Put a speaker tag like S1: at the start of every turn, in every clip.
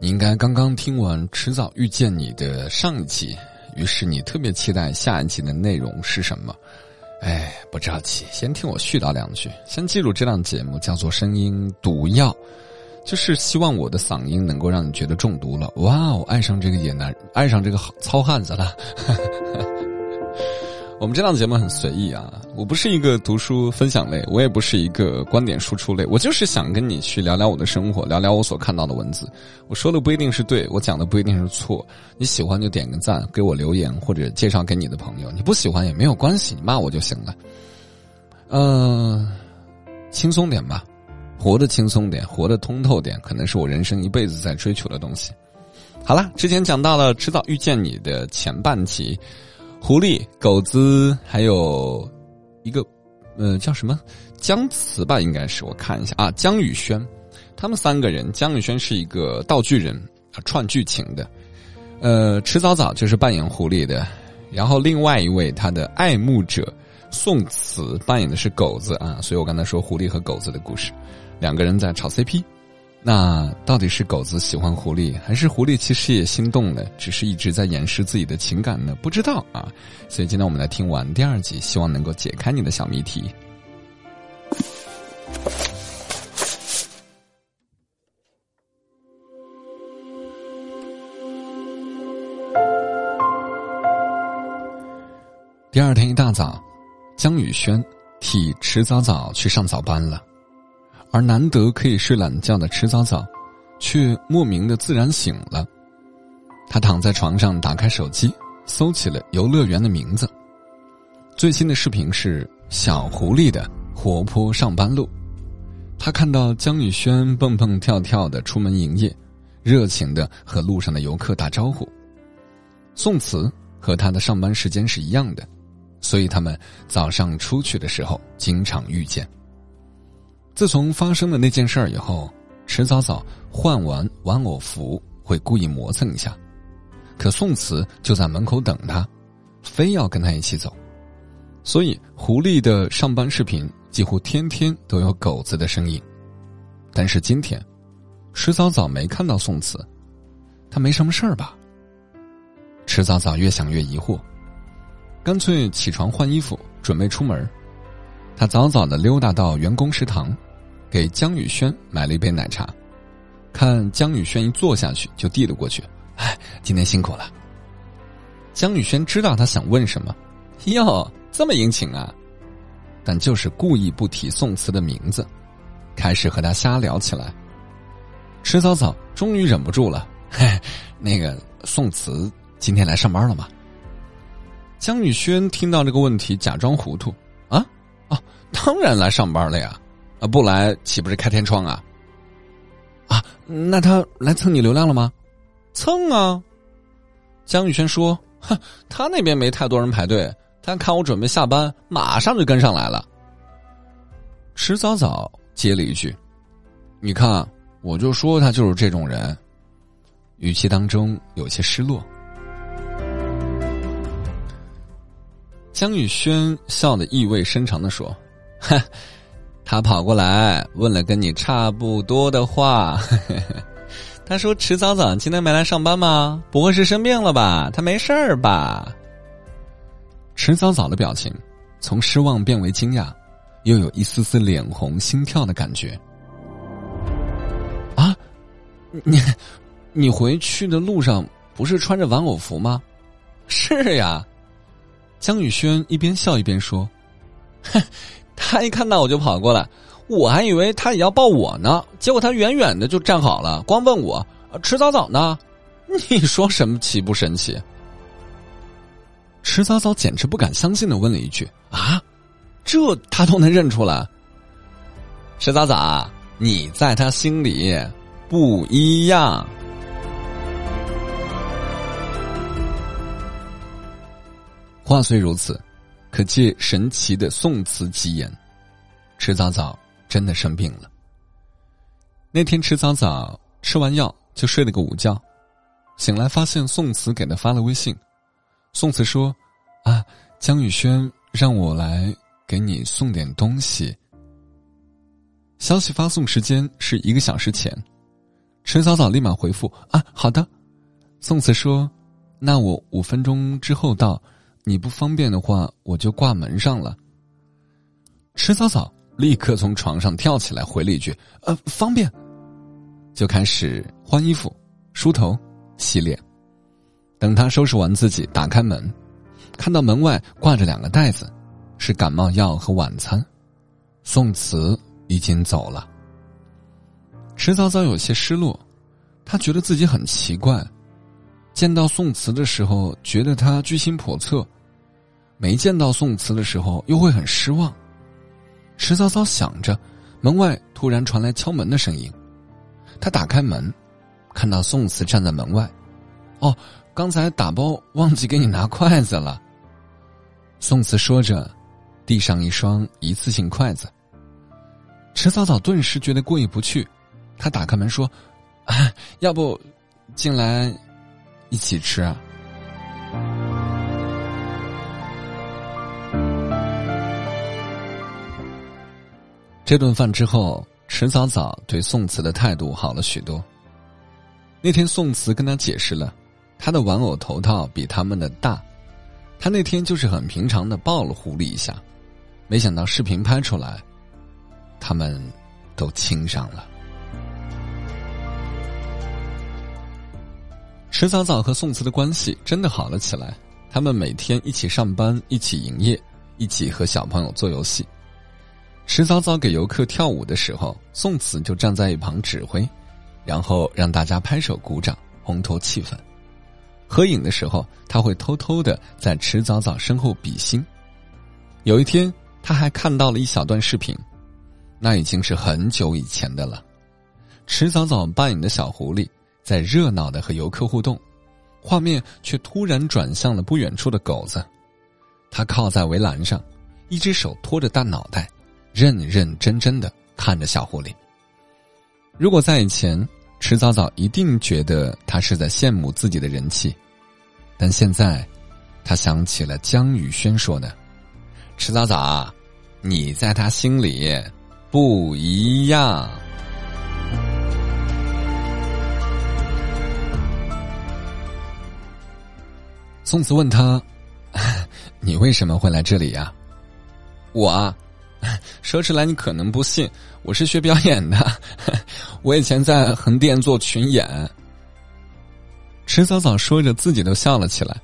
S1: 你应该刚刚听完《迟早遇见你》的上一期，于是你特别期待下一期的内容是什么？哎，不着急，先听我絮叨两句。先记住这档节目叫做《声音毒药》，就是希望我的嗓音能够让你觉得中毒了。哇哦，爱上这个野男，爱上这个糙汉子了。我们这档节目很随意啊，我不是一个读书分享类，我也不是一个观点输出类，我就是想跟你去聊聊我的生活，聊聊我所看到的文字。我说的不一定是对，我讲的不一定是错。你喜欢就点个赞，给我留言或者介绍给你的朋友。你不喜欢也没有关系，你骂我就行了。嗯，轻松点吧，活得轻松点，活得通透点，可能是我人生一辈子在追求的东西。好了，之前讲到了迟早遇见你的前半集。狐狸、狗子，还有一个，呃，叫什么姜慈吧？应该是我看一下啊，姜宇轩，他们三个人。姜宇轩是一个道具人，串剧情的。呃，迟早早就是扮演狐狸的，然后另外一位他的爱慕者宋慈扮演的是狗子啊，所以我刚才说狐狸和狗子的故事，两个人在炒 CP。那到底是狗子喜欢狐狸，还是狐狸其实也心动了，只是一直在掩饰自己的情感呢？不知道啊。所以今天我们来听完第二集，希望能够解开你的小谜题。第二天一大早，江宇轩替迟早早去上早班了。而难得可以睡懒觉的迟早早，却莫名的自然醒了。他躺在床上，打开手机，搜起了游乐园的名字。最新的视频是小狐狸的活泼上班路。他看到江宇轩蹦蹦跳跳的出门营业，热情的和路上的游客打招呼。宋慈和他的上班时间是一样的，所以他们早上出去的时候经常遇见。自从发生了那件事儿以后，迟早早换完玩偶服会故意磨蹭一下，可宋慈就在门口等他，非要跟他一起走，所以狐狸的上班视频几乎天天都有狗子的身影。但是今天，迟早早没看到宋慈，他没什么事儿吧？迟早早越想越疑惑，干脆起床换衣服准备出门。他早早的溜达到员工食堂。给江宇轩买了一杯奶茶，看江宇轩一坐下去就递了过去。哎，今天辛苦了。江宇轩知道他想问什么，哟，这么殷勤啊，但就是故意不提宋慈的名字，开始和他瞎聊起来。迟早早终于忍不住了，嘿，那个宋慈今天来上班了吗？江宇轩听到这个问题，假装糊涂啊，哦，当然来上班了呀。啊，不来岂不是开天窗啊？啊，那他来蹭你流量了吗？蹭啊！江宇轩说：“哼，他那边没太多人排队，他看我准备下班，马上就跟上来了。”迟早早接了一句：“你看，我就说他就是这种人。”语气当中有些失落。江宇轩笑得意味深长的说：“哼。”他跑过来问了跟你差不多的话，他说：“迟早早今天没来上班吗？不会是生病了吧？他没事儿吧？”迟早早的表情从失望变为惊讶，又有一丝丝脸红心跳的感觉。啊，你你回去的路上不是穿着玩偶服吗？是呀，江宇轩一边笑一边说：“哼。”他一看到我就跑过来，我还以为他也要抱我呢，结果他远远的就站好了，光问我：“迟早早呢？”你说什么奇不神奇？迟早早简直不敢相信的问了一句：“啊，这他都能认出来？”迟早早，你在他心里不一样。话虽如此。可借神奇的宋词吉言，迟早早真的生病了。那天迟早早吃完药就睡了个午觉，醒来发现宋慈给他发了微信。宋慈说：“啊，江宇轩让我来给你送点东西。”消息发送时间是一个小时前，迟早早立马回复：“啊，好的。”宋慈说：“那我五分钟之后到，你不方便的话，我就挂门上了。”迟早早立刻从床上跳起来，回了一句：“呃，方便。”就开始换衣服、梳头、洗脸。等他收拾完自己，打开门，看到门外挂着两个袋子，是感冒药和晚餐。宋慈已经走了。迟早早有些失落，他觉得自己很奇怪。见到宋慈的时候，觉得他居心叵测；没见到宋慈的时候，又会很失望。迟早早想着，门外突然传来敲门的声音。他打开门，看到宋慈站在门外。哦，刚才打包忘记给你拿筷子了。宋慈说着，递上一双一次性筷子。迟早早顿时觉得过意不去，他打开门说：“啊要不进来一起吃啊？”这顿饭之后。迟早早对宋慈的态度好了许多。那天宋慈跟他解释了，他的玩偶头套比他们的大，他那天就是很平常的抱了狐狸一下，没想到视频拍出来，他们都亲上了。迟早早和宋慈的关系真的好了起来，他们每天一起上班，一起营业，一起和小朋友做游戏。迟早早给游客跳舞的时候，宋慈就站在一旁指挥，然后让大家拍手鼓掌，烘托气氛。合影的时候，他会偷偷的在迟早早身后比心。有一天，他还看到了一小段视频，那已经是很久以前的了。迟早早扮演的小狐狸在热闹的和游客互动，画面却突然转向了不远处的狗子，他靠在围栏上，一只手托着大脑袋。认认真真的看着小狐狸。如果在以前，迟早早一定觉得他是在羡慕自己的人气，但现在，他想起了江宇轩说的：“迟早早，你在他心里不一样。”宋慈问他：“ 你为什么会来这里呀？”我啊。说出来你可能不信，我是学表演的，我以前在横店做群演。迟早早说着，自己都笑了起来。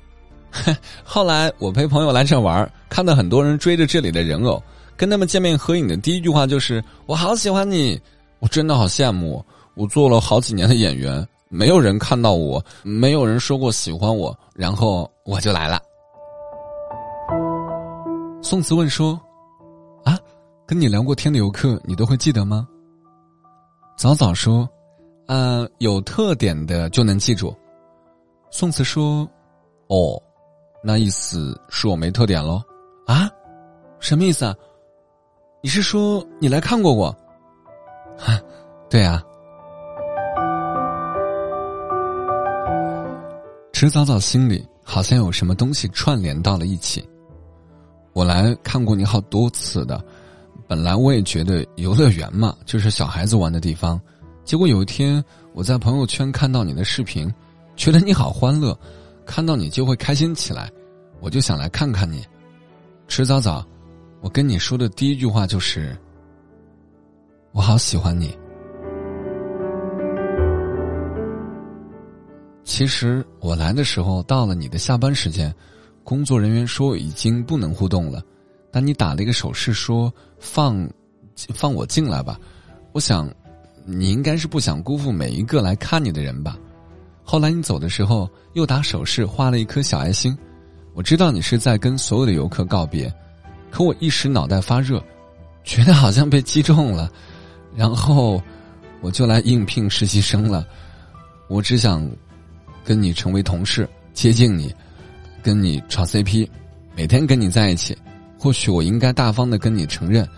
S1: 后来我陪朋友来这玩，看到很多人追着这里的人偶，跟他们见面合影的第一句话就是“我好喜欢你”，我真的好羡慕。我做了好几年的演员，没有人看到我，没有人说过喜欢我，然后我就来了。宋慈问说。跟你聊过天的游客，你都会记得吗？早早说：“嗯，有特点的就能记住。”宋慈说：“哦，那意思是我没特点喽？啊？什么意思啊？你是说你来看过我？哈，对啊。”迟早早心里好像有什么东西串联到了一起。我来看过你好多次的。本来我也觉得游乐园嘛，就是小孩子玩的地方。结果有一天我在朋友圈看到你的视频，觉得你好欢乐，看到你就会开心起来，我就想来看看你。迟早早，我跟你说的第一句话就是：我好喜欢你。其实我来的时候到了你的下班时间，工作人员说已经不能互动了。但你打了一个手势说放，放我进来吧。我想，你应该是不想辜负每一个来看你的人吧。后来你走的时候又打手势画了一颗小爱心。我知道你是在跟所有的游客告别，可我一时脑袋发热，觉得好像被击中了，然后我就来应聘实习生了。我只想跟你成为同事，接近你，跟你炒 CP，每天跟你在一起。或许我应该大方的跟你承认，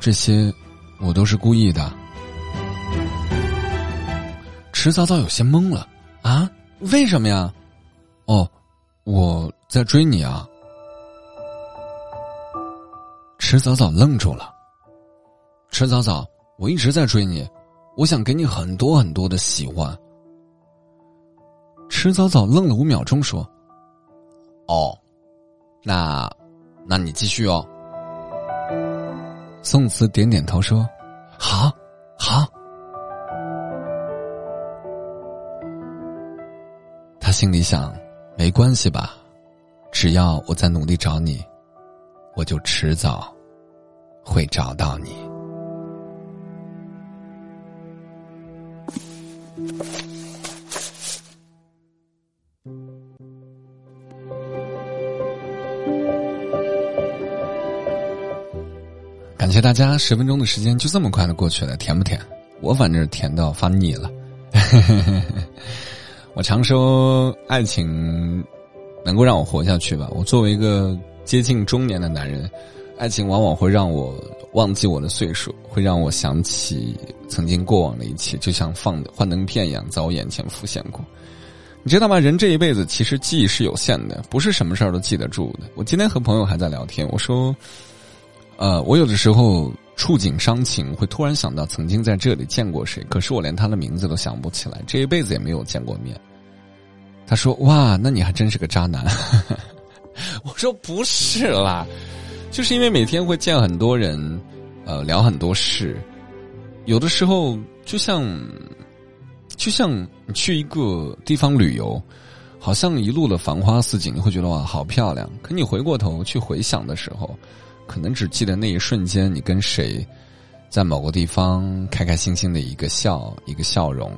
S1: 这些我都是故意的。迟早早有些懵了啊？为什么呀？哦，我在追你啊！迟早早愣住了。迟早早，我一直在追你，我想给你很多很多的喜欢。迟早早愣了五秒钟，说：“哦，那，那你继续哦。”宋慈点点头说：“好，好。”他心里想：“没关系吧，只要我在努力找你，我就迟早会找到你。”感谢大家，十分钟的时间就这么快的过去了，甜不甜？我反正甜到发腻了。我常说，爱情能够让我活下去吧。我作为一个接近中年的男人，爱情往往会让我忘记我的岁数，会让我想起曾经过往的一切，就像放幻灯片一样，在我眼前浮现过。你知道吗？人这一辈子其实记忆是有限的，不是什么事儿都记得住的。我今天和朋友还在聊天，我说。呃，我有的时候触景伤情，会突然想到曾经在这里见过谁，可是我连他的名字都想不起来，这一辈子也没有见过面。他说：“哇，那你还真是个渣男。”我说：“不是啦，就是因为每天会见很多人，呃，聊很多事，有的时候就像，就像你去一个地方旅游，好像一路的繁花似锦，你会觉得哇，好漂亮。可你回过头去回想的时候。可能只记得那一瞬间，你跟谁，在某个地方开开心心的一个笑，一个笑容，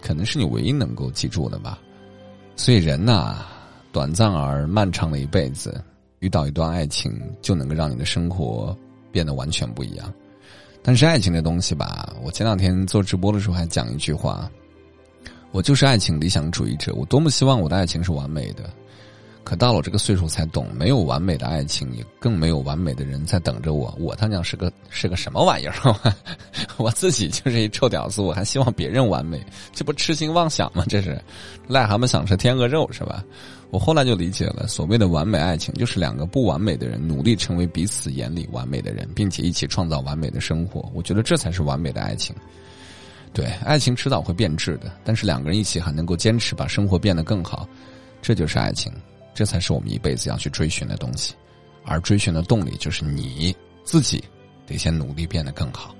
S1: 可能是你唯一能够记住的吧。所以人呐，短暂而漫长的一辈子，遇到一段爱情，就能够让你的生活变得完全不一样。但是爱情这东西吧，我前两天做直播的时候还讲一句话：我就是爱情理想主义者，我多么希望我的爱情是完美的。可到了这个岁数才懂，没有完美的爱情，也更没有完美的人在等着我。我他娘是个是个什么玩意儿？我自己就是一臭屌丝，我还希望别人完美，这不痴心妄想吗？这是癞蛤蟆想吃天鹅肉是吧？我后来就理解了，所谓的完美爱情，就是两个不完美的人努力成为彼此眼里完美的人，并且一起创造完美的生活。我觉得这才是完美的爱情。对，爱情迟早会变质的，但是两个人一起还能够坚持把生活变得更好，这就是爱情。这才是我们一辈子要去追寻的东西，而追寻的动力就是你自己得先努力变得更好，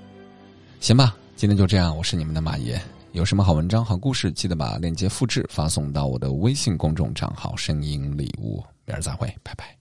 S1: 行吧？今天就这样，我是你们的马爷。有什么好文章、好故事，记得把链接复制发送到我的微信公众账号“声音礼物”。明儿再会，拜拜。